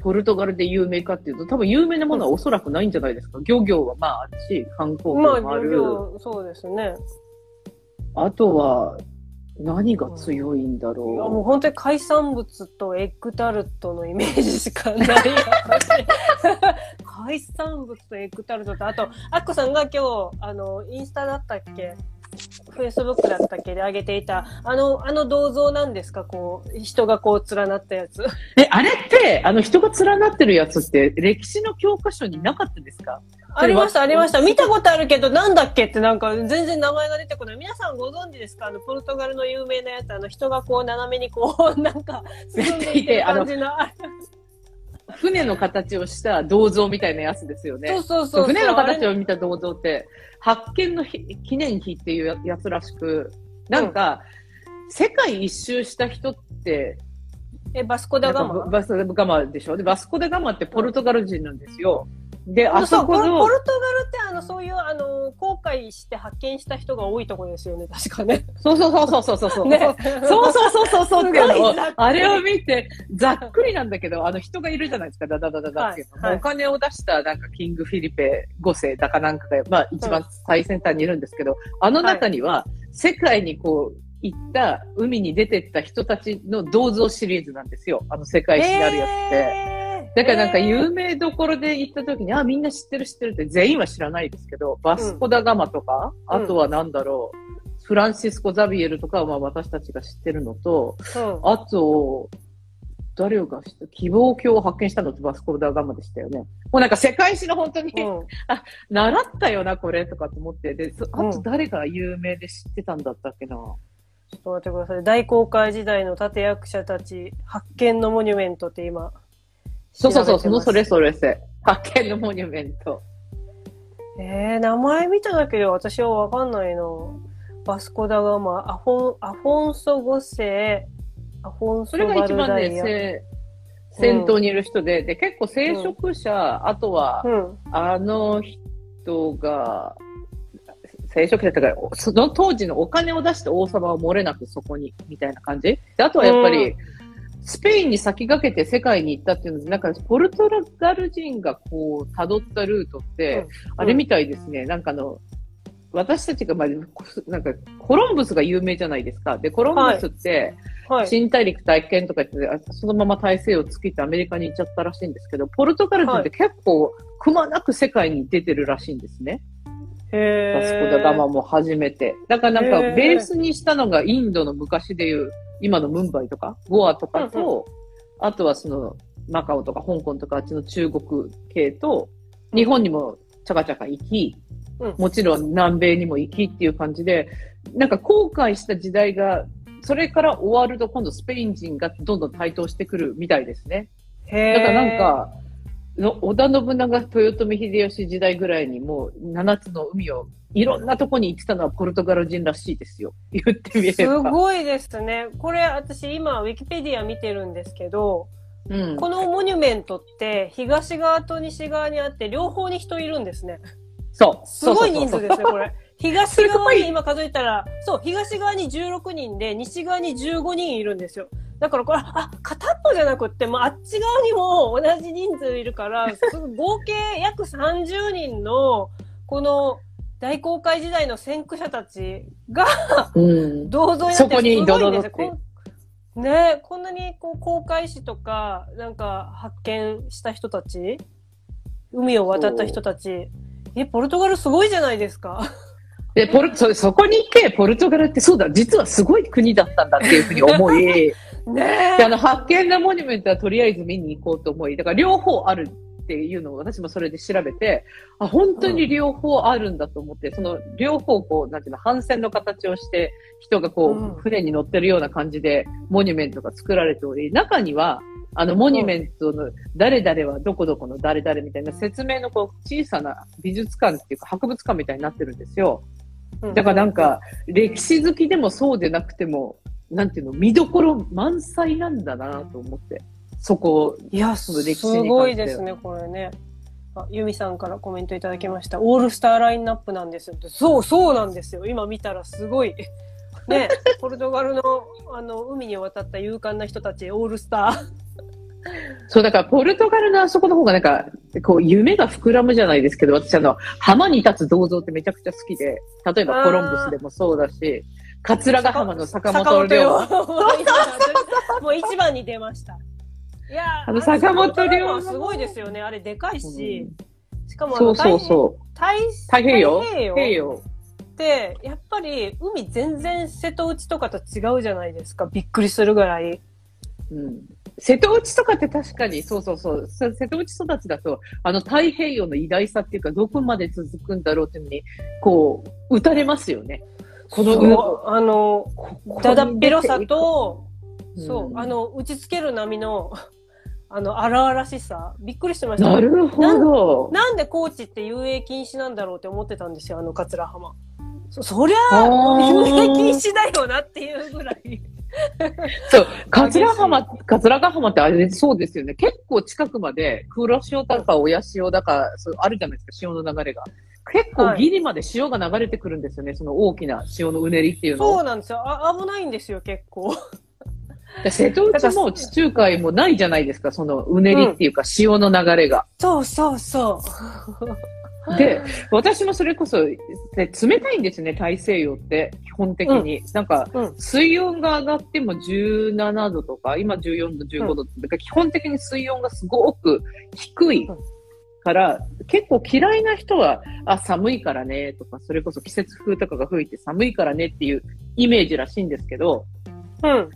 ポルトガルで有名かっていうと、多分有名なものはおそらくないんじゃないですか。漁業はまああるし、観光まあ、業もある。漁業、そうですね。あとは、何が強いんだいやもうろ本当に海産物とエッグタルトのイメージしかない。<laughs> 海産物とエッグタルトと、あと、アッコさんが今日、あの、インスタだったっけ？フェイスブックだったっけ？で上げていた、あの、あの銅像なんですか？こう、人がこう連なったやつ。う。え、あれって、あの人が連なってるやつって、歴史の教科書になかったですか？ありました、ありました。見たことあるけど、なんだっけってなんか、全然名前が出てこない。皆さんご存知ですか？あの、ポルトガルの有名なやつ、あの、人がこう、斜めにこう、なんか、進んでいってる感じの。あ船の形をした銅像みたいなやつですよね。そうそうそう。船の形を見た銅像って、発見の日記念碑っていうややつらしく、なんか、世界一周した人って、え、バスコダガマ？バスコダガマでしょ？で、バスコダガマってポルトガル人なんですよ。で、あそこのポ、ルトガルってあのそういうあの航海して発見した人が多いところですよね <laughs> 確かね。そうそうそうそうそうそう。ねそうそうそうそうそうっていうあれを見て、ざっくりなんだけど、あの人がいるじゃないですか、ダダダダダっていうの、はいはいお金を出したなんかキングフィリペ5世だかなんかが、まあ一番最先端にいるんですけど、あの中には世界にこう行った海に出てった人たちの銅像シリーズなんですよ。あの世界史にあるやつって。へーだからなんか有名どころで行った時に、あ、みんな知ってる知ってるって全員は知らないですけど、バスコダガマとか、うんあとはなんだろう、フランシスコ・ザビエルとかはまあ私たちが知ってるのと、うんあと、誰が知った希望鏡を発見したのってバスコダガマでしたよね。もうなんか世界史の本当に、うん <laughs> 習ったよな、これとかと思って。で、そあうんと誰が有名で知ってたんだったっけな。ちょっと待ってください。大航海時代の立役者たち発見のモニュメントって今。そうそうそう、そのそれそれせ。発見のモニュメント。えー、名前見ただけで私はわかんないな。バスコダガマ、アフォン、アフォンソ5世、アフォンソそれがバ一番ね、先頭にいる人で、で、結構聖職者、あとは、うん。あの人が、聖職者とか、その当時のお金を出して王様は漏れなくそこに、みたいな感じ？で、あとはやっぱり、うんスペインに先駆けて世界に行ったっていうので、なんか、ポルトガル人がこう、辿ったルートって、あれみたいですね、なんかあの、私たちが、まあ、なんか、コロンブスが有名じゃないですか。で、コロンブスって、はい。新大陸体験とか言って、そのまま大西洋を尽きてアメリカに行っちゃったらしいんですけど、ポルトガル人って結構、くまなく世界に出てるらしいんですね。へバスコダガマも初めて。だからなんか、ベースにしたのがインドの昔でいう、今のムンバイとか、ゴアとかと、あとはその、マカオとか香港とかあっちの中国系と、日本にもちゃかちゃか行き、うん。もちろん南米にも行きっていう感じで、なんか後悔した時代が、それから終わると今度スペイン人がどんどん台頭してくるみたいですね。へー。だからなんか、の織田信長、豊臣秀吉時代ぐらいにもう7つの海をいろんなとこに行ってたのはポルトガル人らしいですよ。<laughs> 言ってみれすば。ごいですね。これ私今ウィキペディア見てるんですけど、うん。このモニュメントって東側と西側にあって両方に人いるんですね。そう。すごい人数ですね、これ。<laughs> れ。東側に今数えたら、そう、東側に16人で、西側に15人いるんですよ。だからこれ、あ、片っぽじゃなくって、もうあっち側にも同じ人数いるから、す合計約30人の、この大航海時代の先駆者たちがうん。銅像になってそこにすごいんですよ。ねこんなにこう航海士とか、なんか発見した人たち、海を渡った人たち、え、ポルトガルすごいじゃないですか。<laughs> で、ポル、そ、そこに行って、ポルトガルってそうだ、実はすごい国だったんだっていうふうに思い、<laughs> ねで、あの、発見のモニュメントはとりあえず見に行こうと思い、だから両方あるっていうのを私もそれで調べて、あ、本当に両方あるんだと思って、その両方こう、なんていうの、帆船の形をして、人がこう、うん船に乗ってるような感じで、モニュメントが作られており、中には、あの、モニュメントの誰々はどこどこの誰々みたいな説明のこう、小さな美術館っていうか博物館みたいになってるんですよ。だからなんか、歴史好きでもそうでなくても、なんていうの、見どころ満載なんだなと思って。そこ、いや、そすごいですね、これね。あ、ユミさんからコメントいただきました。オールスターラインナップなんですよ。そう、そうなんですよ。今見たらすごい。ね、<laughs> ポルトガルの、あの、海に渡った勇敢な人たち、オールスター。そう、だからポルトガルのあそこの方がなんか、こう、夢が膨らむじゃないですけど、私あの、浜に立つ銅像ってめちゃくちゃ好きで、例えばコロンブスでもそうだし、桂ヶ浜の坂本龍馬。もう一番に出ました。いやーあの坂本龍馬はすごいですよね。あれでかいし、しかもそうそうそう。太太平洋太平平洋洋。って、やっぱり海全然瀬戸内とかと違うじゃないですか。びっくりするぐらい。うん。瀬戸内とかって確かに、そうそうそう。せ瀬戸内育ちだと、あの太平洋の偉大さっていうか、どこまで続くんだろうっていうのに、こう、打たれますよね。この、あの、こだだっ広さと、うんそう、あの、打ちつける波の、あの、荒々しさ。びっくりしてました。なるほど。なんで高知って遊泳禁止なんだろうって思ってたんですよ、あの桂浜。そ、そりゃあ遊泳禁止だよなっていうぐらい。<laughs> そう、桂浜、桂ヶ浜ってあれそうですよね。結構近くまで黒潮だか親潮だか、そうあるじゃないですか、潮の流れが。結構ギリまで潮が流れてくるんですよね、その大きな潮のうねりっていうのそうなんですよ。あ、危ないんですよ、結構。で瀬戸内も地中海もないじゃないですか、そのうねりっていうか潮の流れが。そうそうそう。<laughs> で、私もそれこそ、で冷たいんですね、大西洋って、基本的に。なんか、うん。水温が上がっても17度とか、今14度、15度って、だから基本的に水温がすごく低いから、結構嫌いな人は、あ、寒いからね、とか、それこそ季節風とかが吹いて寒いからねっていうイメージらしいんですけど、うん。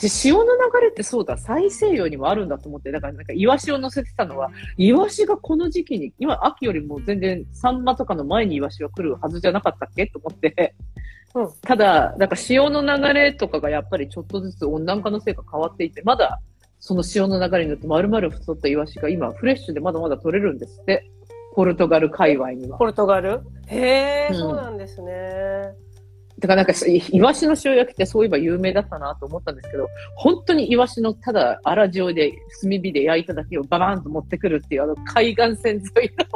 で潮の流れってそうだ、大西洋にもあるんだと思って、だからなんかイワシを乗せてたのは、イワシがこの時期に、今秋よりも全然サンマとかの前にイワシは来るはずじゃなかったっけ？と思って、うん。ただ、なんか潮の流れとかがやっぱりちょっとずつ温暖化のせいか変わっていて、まだその潮の流れによって丸々太ったイワシが今フレッシュでまだまだ取れるんですって。ポルトガル界隈には。ポルトガル？へえ、うん。そうなんですね。だからなんか、イワシの塩焼きってそういえば有名だったなと思ったんですけど、本当にイワシのただ粗塩で炭火で焼いただけをババーンと持ってくるっていうあの海岸線沿いの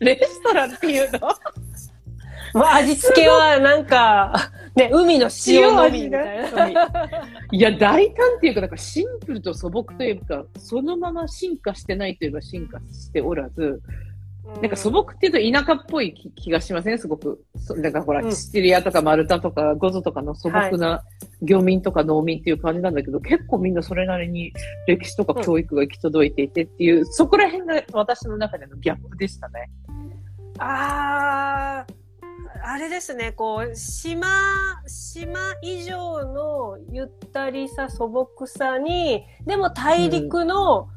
レストランっていうの <laughs> まあ、味付けはなんか、ね、海の塩のみみたいな。いや、大胆っていうか、なんかシンプルと素朴というか、そのまま進化してないといえば進化しておらず、なんか素朴っていうと田舎っぽい気気がしません？すごく。そなんかほら、うん。シチリアとかマルタとかゴゾとかの素朴な漁民とか農民っていう感じなんだけど、結構みんなそれなりに歴史とか教育が行き届いていてっていう、そこら辺が私の中でのギャップでしたね。ああ、あれですね、こう、島、島以上のゆったりさ、素朴さに、でも大陸の、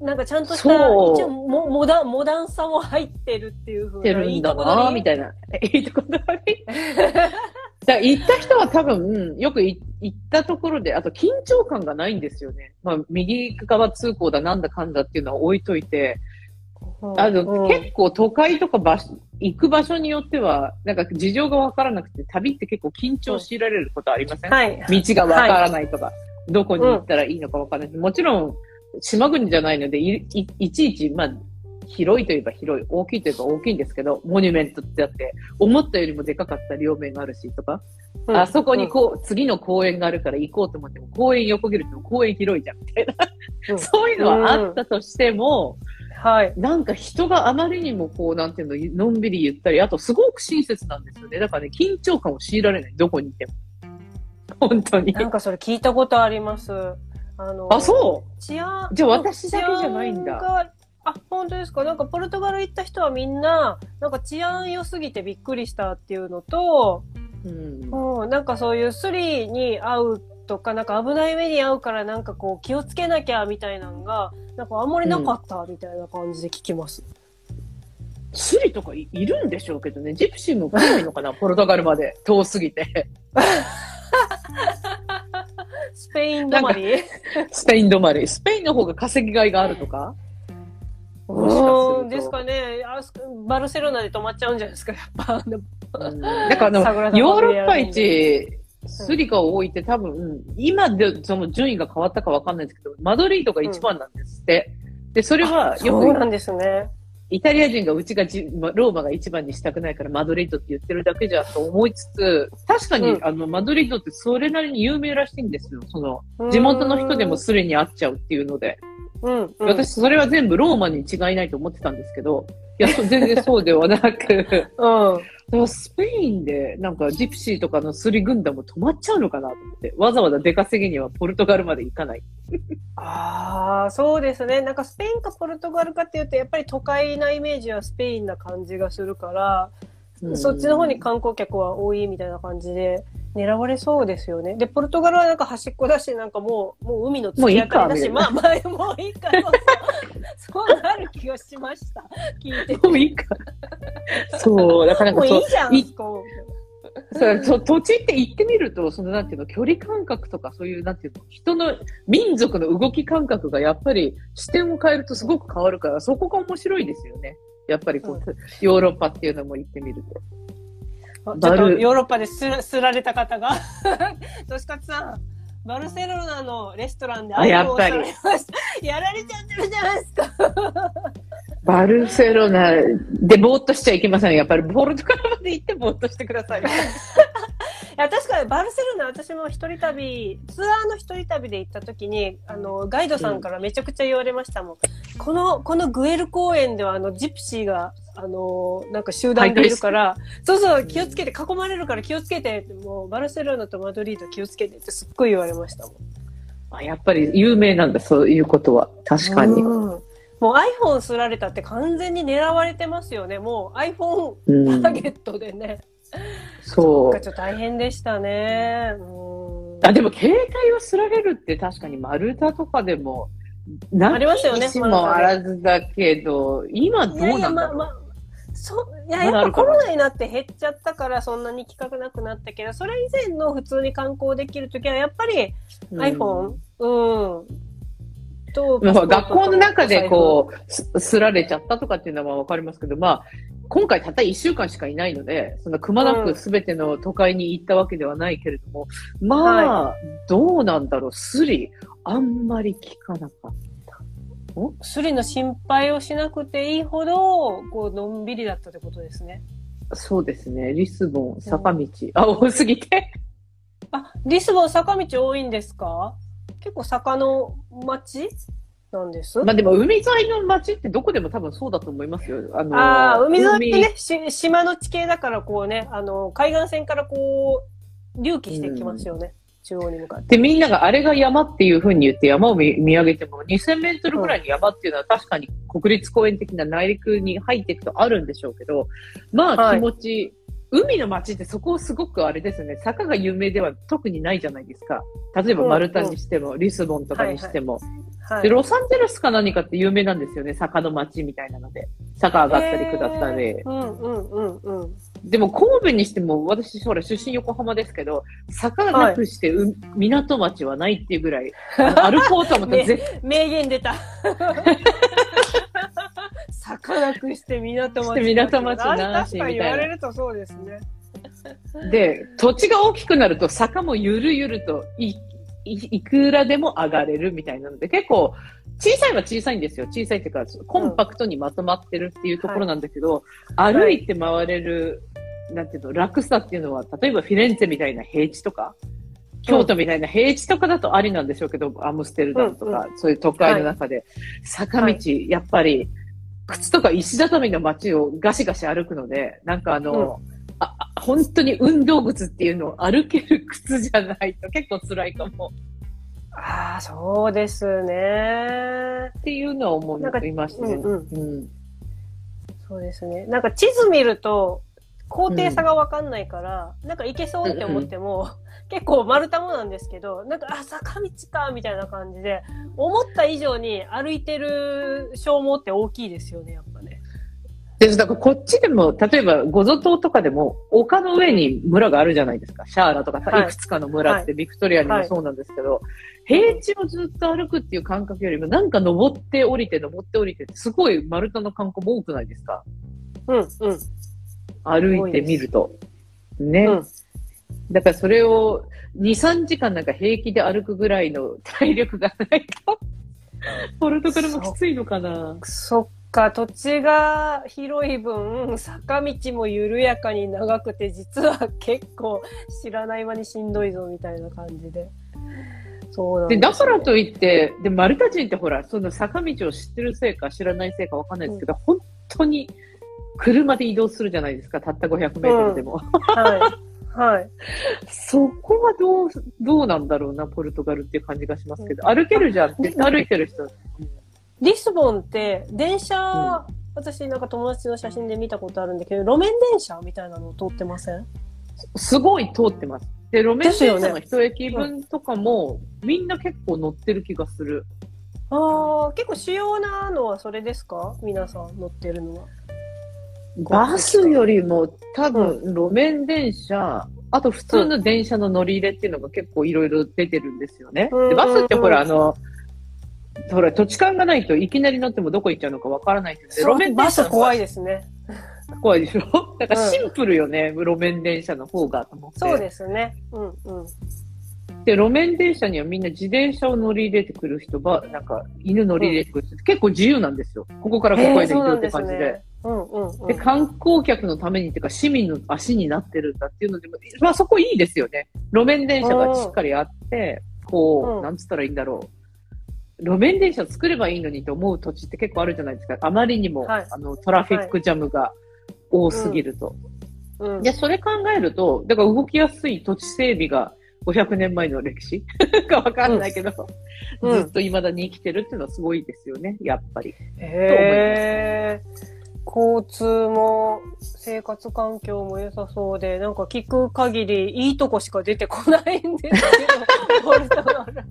なんかちゃんとした、一応モモダン、モダンさも入ってるっていう風てるんだなみいたいな。<laughs> いいとこ取り。<laughs> だから行った人は多分、よくい行ったところで、あと緊張感がないんですよね。まあ、右側通行だなんだかんだっていうのは置いといて、あの、うん結構都会とか場所、行く場所によっては、なんか事情がわからなくて、旅って結構緊張強いられることありません、はい。道がわからないとか、どこに行ったらいいのかわからない。もちろん、島国じゃないので、いいいちいち、まあ、広いといえば広い、大きいといえば大きいんですけど、モニュメントってあって、思ったよりもでかかった両面があるしとか、うんあそこにこう、次の公園があるから行こうと思っても、公園横切ると公園広いじゃん、みたいな。うん <laughs> そういうのはあったとしても、はい。なんか人があまりにもこう、なんていうの、のんびりゆったり、あとすごく親切なんですよね。だからね、緊張感を強いられない、どこにいても。本当に。なんかそれ聞いたことあります。あの、あ、そう治安。じゃあ私だけじゃないんだあ、本当ですか？なんかポルトガル行った人はみんな、なんか治安良すぎてびっくりしたっていうのと、うん。うん、なんかそういうスリに会うとか、なんか危ない目に遭うからなんかこう気をつけなきゃみたいなのが、なんかあんまりなかったみたいな感じで聞きます。スリとかいいるんでしょうけどね、ジプシーも来ないのかな、<laughs> ポルトガルまで遠すぎて。<laughs> スペイン止まり？スペイン止まり。スペインの方が稼ぎがいがあるとか？うんですかねバルセロナで止まっちゃうんじゃないですか、やっぱ。うんだからヨーロッパ一、スリが多いって多分、今でその順位が変わったかわかんないですけど、マドリードが一番なんですって。で、それはよくそうなんですね。イタリア人がうちがじまローマが一番にしたくないからマドリードって言ってるだけじゃと思いつつ、確かに、うんあの、マドリードってそれなりに有名らしいんですよ。その、地元の人でもスリに会っちゃうっていうので。うん、うん、私、それは全部ローマに違いないと思ってたんですけど、や、そう全然そうではなく、うん。だからスペインでなんかジプシーとかのスリ軍団も止まっちゃうのかなと思って、わざわざ出稼ぎにはポルトガルまで行かない。ああ、そうですね。なんかスペインかポルトガルかっていうと、やっぱり都会なイメージはスペインな感じがするから、そっちの方に観光客は多いみたいな感じで狙われそうですよね。で、ポルトガルはなんか端っこだし、なんかもう、もう海の突き当たりだし、まあまあ、もういいか、そうそう。そうなる気がしました。聞いてて。もういいか。そう、だからなんかそうもういいじゃん、いこそうそう土地って行ってみると、そのなんていうの、距離感覚とか、そういうなんていうの、人の民族の動き感覚がやっぱり視点を変えるとすごく変わるから、そこが面白いですよね。やっぱりこう、ヨーロッパっていうのも行ってみると。うちょっとヨーロッパですらすられた方が、としかつさん、バルセロナのレストランであやましたやられちゃってるじゃないですか。バルセロナでぼーっとしちゃいけません。やっぱりポルトガルまで行ってぼーっとしてください。<laughs> いや確かにバルセロナ私も一人旅ツアーの一人旅で行った時にあのガイドさんからめちゃくちゃ言われましたもん、このこのグエル公園ではあのジプシーがあのなんか集団でいるからそうそう気をつけて囲まれるから気をつけてってもうバルセロナとマドリード気をつけてってすっごい言われましたもんあやっぱり有名なんだ、そういうことは。確かに。うんもう iPhone すられたって完全に狙われてますよねもう iPhone うんターゲットでね、そうなんか。ちょっと大変でしたねうんあ、でも携帯をすられるって確かに丸太とかでも、なありますよね石もあらずだけど、今どういやいや、なんだろうまあまあ、そう、いや、まだあるかなやっぱコロナになって減っちゃったからそんなに企画なくなったけど、それ以前の普通に観光できるときはやっぱりうん。iPhone、うん、と、まあ学校の中でこう、すすられちゃったとかっていうのはわかりますけど、まあ、今回たった1週間しかいないので、そのくまなく全ての都会に行ったわけではないけれども、まあ、どうなんだろう、スリ、あんまり聞かなかった。う、スリの心配をしなくていいほど、こう、のん。びりだったってことですね。そうですね、リスボン、坂道、あ、多すぎて。あ、リスボン坂道多いん。ですか結構坂の町なん。ですまあでも海沿いの街ってどこでも多分そうだと思いますよ。あのああ、海沿いってね、し島の地形だからこうね、あの、海岸線からこう、隆起していきますよね。中央に向かって。で、みんながあれが山っていう風に言って山を見見上げても、2000メートルぐらいの山っていうのは確かに国立公園的な内陸に入っていくとあるんでしょうけど、まあはい気持ち、海の街ってそこをすごくあれですね、坂が有名では特にないじゃないですか。例えばマルタにしても、リスボンとかにしても。で、はい。ロサンゼルスか何かって有名なんですよね、坂の街みたいなので。坂上がったり下ったり。へーうんうんうんうん。でも神戸にしても、私、ほら、出身横浜ですけど、坂なくして、う港町はないっていうぐらい、歩こうと思った <laughs> 名言出た。<laughs> 坂なくして港町。港町なしみたいな言われるとそうですね。で、土地が大きくなると坂もゆるゆるとい、い、いくらでも上がれるみたいなので、結構、小さいは小さいんですよ。小さいっていうか、コンパクトにまとまってるっていうところなんだけど、歩いて回れる、なんていうの、楽さっていうのは、例えばフィレンツェみたいな平地とか、京都みたいな平地とかだとありなんでしょうけど、アムステルダムとか、そういう都会の中で、坂道、はい。やっぱり、靴とか石畳の街をガシガシ歩くので、なんかあの、ああ本当に運動靴っていうのを歩ける靴じゃないと結構辛いかも。ああ、そうですね。っていうのは思いましたね。うん。うん。そうですね。なんか地図見ると、高低差がわかんないから、なんか行けそうって思っても、結構丸太もなんですけど、なんか、あ、坂道か、みたいな感じで、思った以上に歩いてる消耗って大きいですよね、やっぱね。で、だからこっちでも、例えば、ゴゾ島とかでも、丘の上に村があるじゃないですか。シャーラとかさ、はいいくつかの村って、ビクトリアにもそうなんですけど、平地をずっと歩くっていう感覚よりも、なんか登って降りて、登って降りて、すごい丸太の観光も多くないですか？うん、うん。歩いてみると。ね。うんだからそれを2、3時間なんか平気で歩くぐらいの体力がないと、<laughs> ポルトガルもきついのかな。そっか、土地が広い分、坂道も緩やかに長くて、実は結構知らない間にしんどいぞ、みたいな感じで。そうで、ねだからといって、で、マルタ人ってほら、その坂道を知ってるせいか知らないせいかわかんないですけど、本当に車で移動するじゃないですか、たった500メートルでも。はい。はい。そこはどう、どうなんだろうな、ポルトガルっていう感じがしますけど、歩けるじゃんって歩いてる人。リスボンって電車、私なんか友達の写真で見たことあるんだけど、路面電車みたいなの通ってません？すごい通ってます。で、路面電車の一駅分とかも、みんな結構乗ってる気がする。ああ、結構主要なのはそれですか？皆さん乗ってるのは。バスよりも多分路面電車、あと普通の電車の乗り入れっていうのが結構いろいろ出てるんですよね。うんでバスってほら、あの、ほら、土地勘がないといきなり乗ってもどこ行っちゃうのかわからないけど、そうバス怖いい。ですね。怖いでしょ？<laughs> だからシンプルよね、路面電車の方がと思って。そうですね。うんうん。で、路面電車にはみんな自転車を乗り入れてくる人が、なんか犬乗り入れてくる人、結構自由なんですよ。ここからここへで移動って感じで。ね。うんうんうん。で、観光客のためにっていうか、市民の足になってるんだっていうのでも、まあそこいいですよね。路面電車がしっかりあって、こう、うんなんつったらいいんだろう。路面電車作ればいいのにと思う土地って結構あるじゃないですか。あまりにも、はいあの、トラフィックジャムが多すぎると。うんで、それ考えると、だから動きやすい土地整備が500年前の歴史 <laughs> かわかんないけど、うんずっと未だに生きてるっていうのはすごいですよね、やっぱり。へえ。交通も生活環境も良さそうで、なんか聞く限りいいとこしか出てこないんですけど、ポルトガル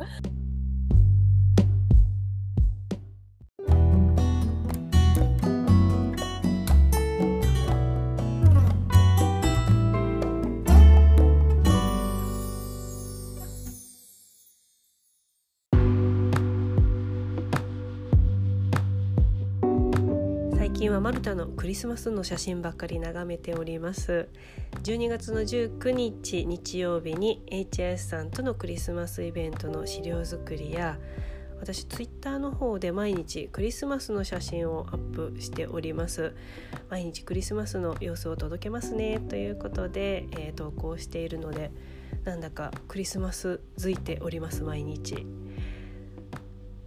はマルタのクリスマスの写真ばっかり眺めております。12月の19日日曜日に HIS さんとのクリスマスイベントの資料作りや私ツイッターの方で毎日クリスマスの写真をアップしております。毎日クリスマスの様子を届けますね。ということで、えー投稿しているのでなんだかクリスマスづいております毎日。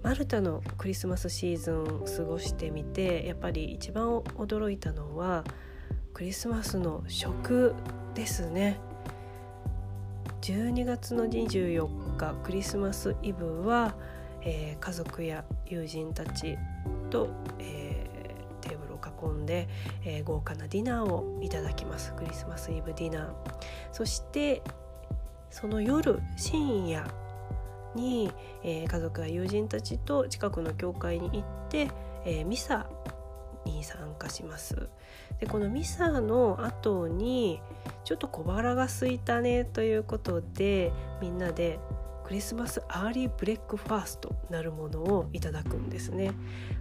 マルタのクリスマスシーズンを過ごしてみてやっぱり一番驚いたのはクリスマスの食ですね。12月の24日クリスマスイブは、えー家族や友人たちと、えーテーブルを囲んで、えー豪華なディナーをいただきます。クリスマスイブディナー。そしてその夜深夜に、えー家族や友人たちと近くの教会に行って、えーミサに参加します。でこのミサの後にちょっと小腹が空いたねということでみんなでクリスマス early breakfast なるものをいただくんですね。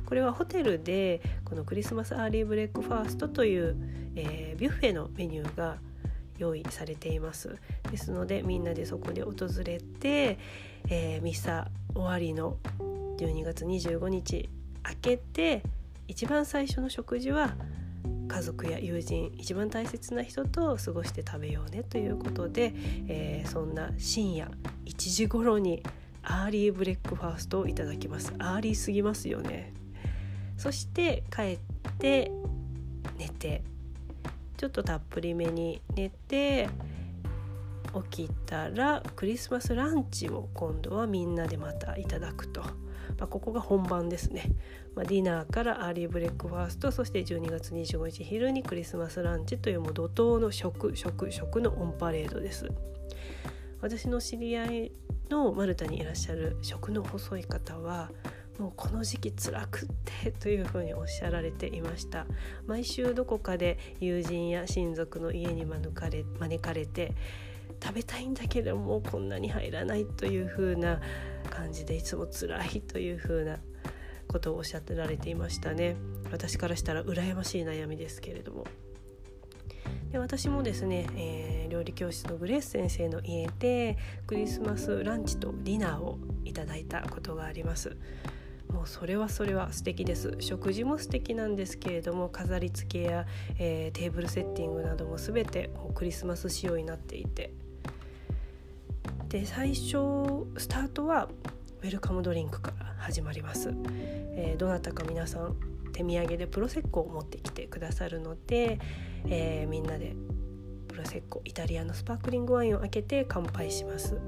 これはホテルでこのクリスマス early breakfast という、えービュッフェのメニューが用意されています。ですのでみんなでそこで訪れて、えーミサ終わりの12月25日明けて一番最初の食事は家族や友人一番大切な人と過ごして食べようねということで、えーそんな深夜1時頃に early breakfast をいただきます。 early すぎますよね。そして帰って寝てちょっとたっぷりめに寝て起きたらクリスマスランチを今度はみんなでまたいただくと、まあ、ここが本番ですね、まあ、ディナーから early breakfast そして12月25日昼にクリスマスランチというもう怒涛の食食食のオンパレードです。私の知り合いのマルタにいらっしゃる食の細い方はもうこの時期辛くってというふうにおっしゃられていました。毎週どこかで友人や親族の家に招かれ招かれて食べたいんだけれどもこんなに入らないという風な感じでいつも辛いという風なことをおっしゃってられていましたね。私からしたら羨ましい悩みですけれども。で私もですね、えー料理教室のグレース先生の家でクリスマスランチとディナーをいただいたことがあります。もうそれはそれは素敵です。食事も素敵なんですけれども飾り付けや、えーテーブルセッティングなども全てもうクリスマス仕様になっていてで最初スタートはウェルカムドリンクから始まります、えーどなたか皆さん手土産でプロセッコを持ってきてくださるので、えー、みんなでプロセッコイタリアのスパークリングワインを開けて乾杯します。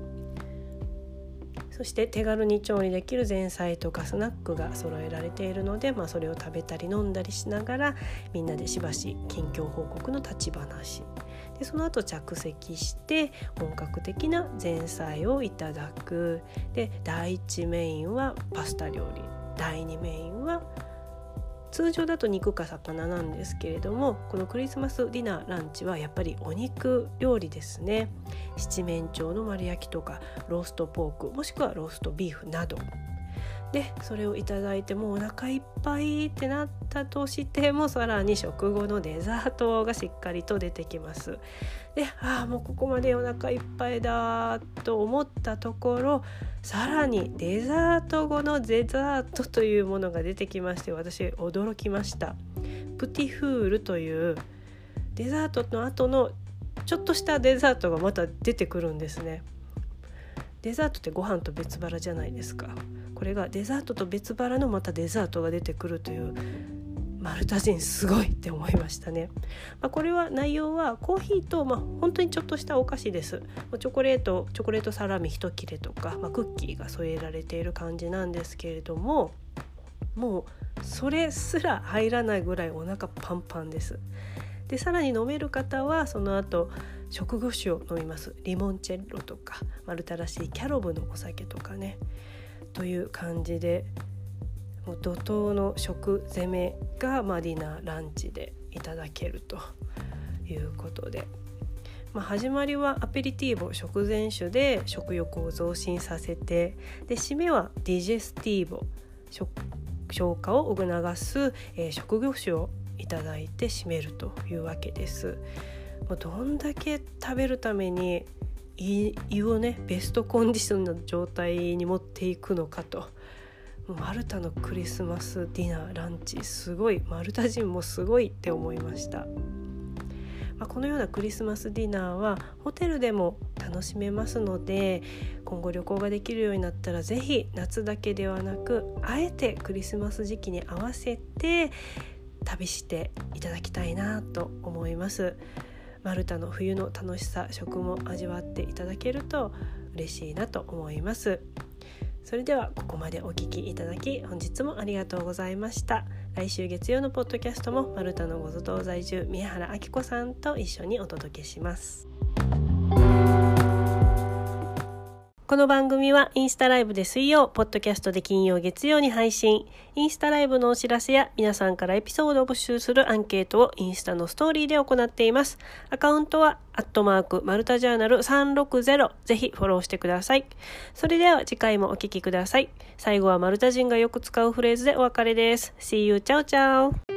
そして手軽に調理できる前菜とかスナックが揃えられているので、まあ、それを食べたり飲んだりしながらみんなでしばし近況報告の立ち話でその後着席して本格的な前菜をいただく。で第1メインはパスタ料理。第2メインは通常だと肉か魚なんですけれどもこのクリスマスディナーランチはやっぱりお肉料理ですね。七面鳥の丸焼きとかローストポークもしくはローストビーフなど。でそれをいただいてもうお腹いっぱいってなったとしてもさらに食後のデザートがしっかりと出てきます。でああもうここまでお腹いっぱいだと思ったところさらにデザート後のデザートというものが出てきまして私驚きました。プティフールというデザートの後のちょっとしたデザートがまた出てくるんですね。デザートってご飯と別腹じゃないですか。これがデザートと別腹のまたデザートが出てくるというマルタ人すごいって思いましたね、まあ、これは内容はコーヒーと、まあ、本当にちょっとしたお菓子です。チョコレートチョコレートサラミ一切れとか、まあ、クッキーが添えられている感じなんですけれどももうそれすら入らないぐらいお腹パンパンです。でさらに飲める方はその後食後酒を飲みます。リモンチェッロとかマルタらしいキャロブのお酒とかね。という感じでもう怒涛の食攻めが、まあ、ディナーランチでいただけるということで、まあ、始まりはアペリティーボ食前酒で食欲を増進させてで締めはディジェスティーボ消化を促す、えー、食後酒をいただいて締めるというわけです。もうどんだけ食べるために胃をねベストコンディションの状態に持っていくのかとマルタのクリスマスディナーランチすごいマルタ人もすごいって思いました、まあ、このようなクリスマスディナーはホテルでも楽しめますので今後旅行ができるようになったら是非夏だけではなくあえてクリスマス時期に合わせて旅していただきたいなと思います。マルタの冬の楽しさ食も味わっていただけると嬉しいなと思います。それではここまでお聴きいただき本日もありがとうございました。来週月曜のポッドキャストもマルタのご都道在住宮原明子さんと一緒にお届けします。この番組はインスタライブで水曜、ポッドキャストで金曜、月曜に配信。インスタライブのお知らせや皆さんからエピソードを募集するアンケートをインスタのストーリーで行っています。アカウントは、アットマーク、マルタジャーナル360。ぜひフォローしてください。それでは次回もお聴きください。最後はマルタ人がよく使うフレーズでお別れです。See you, ciao ciao!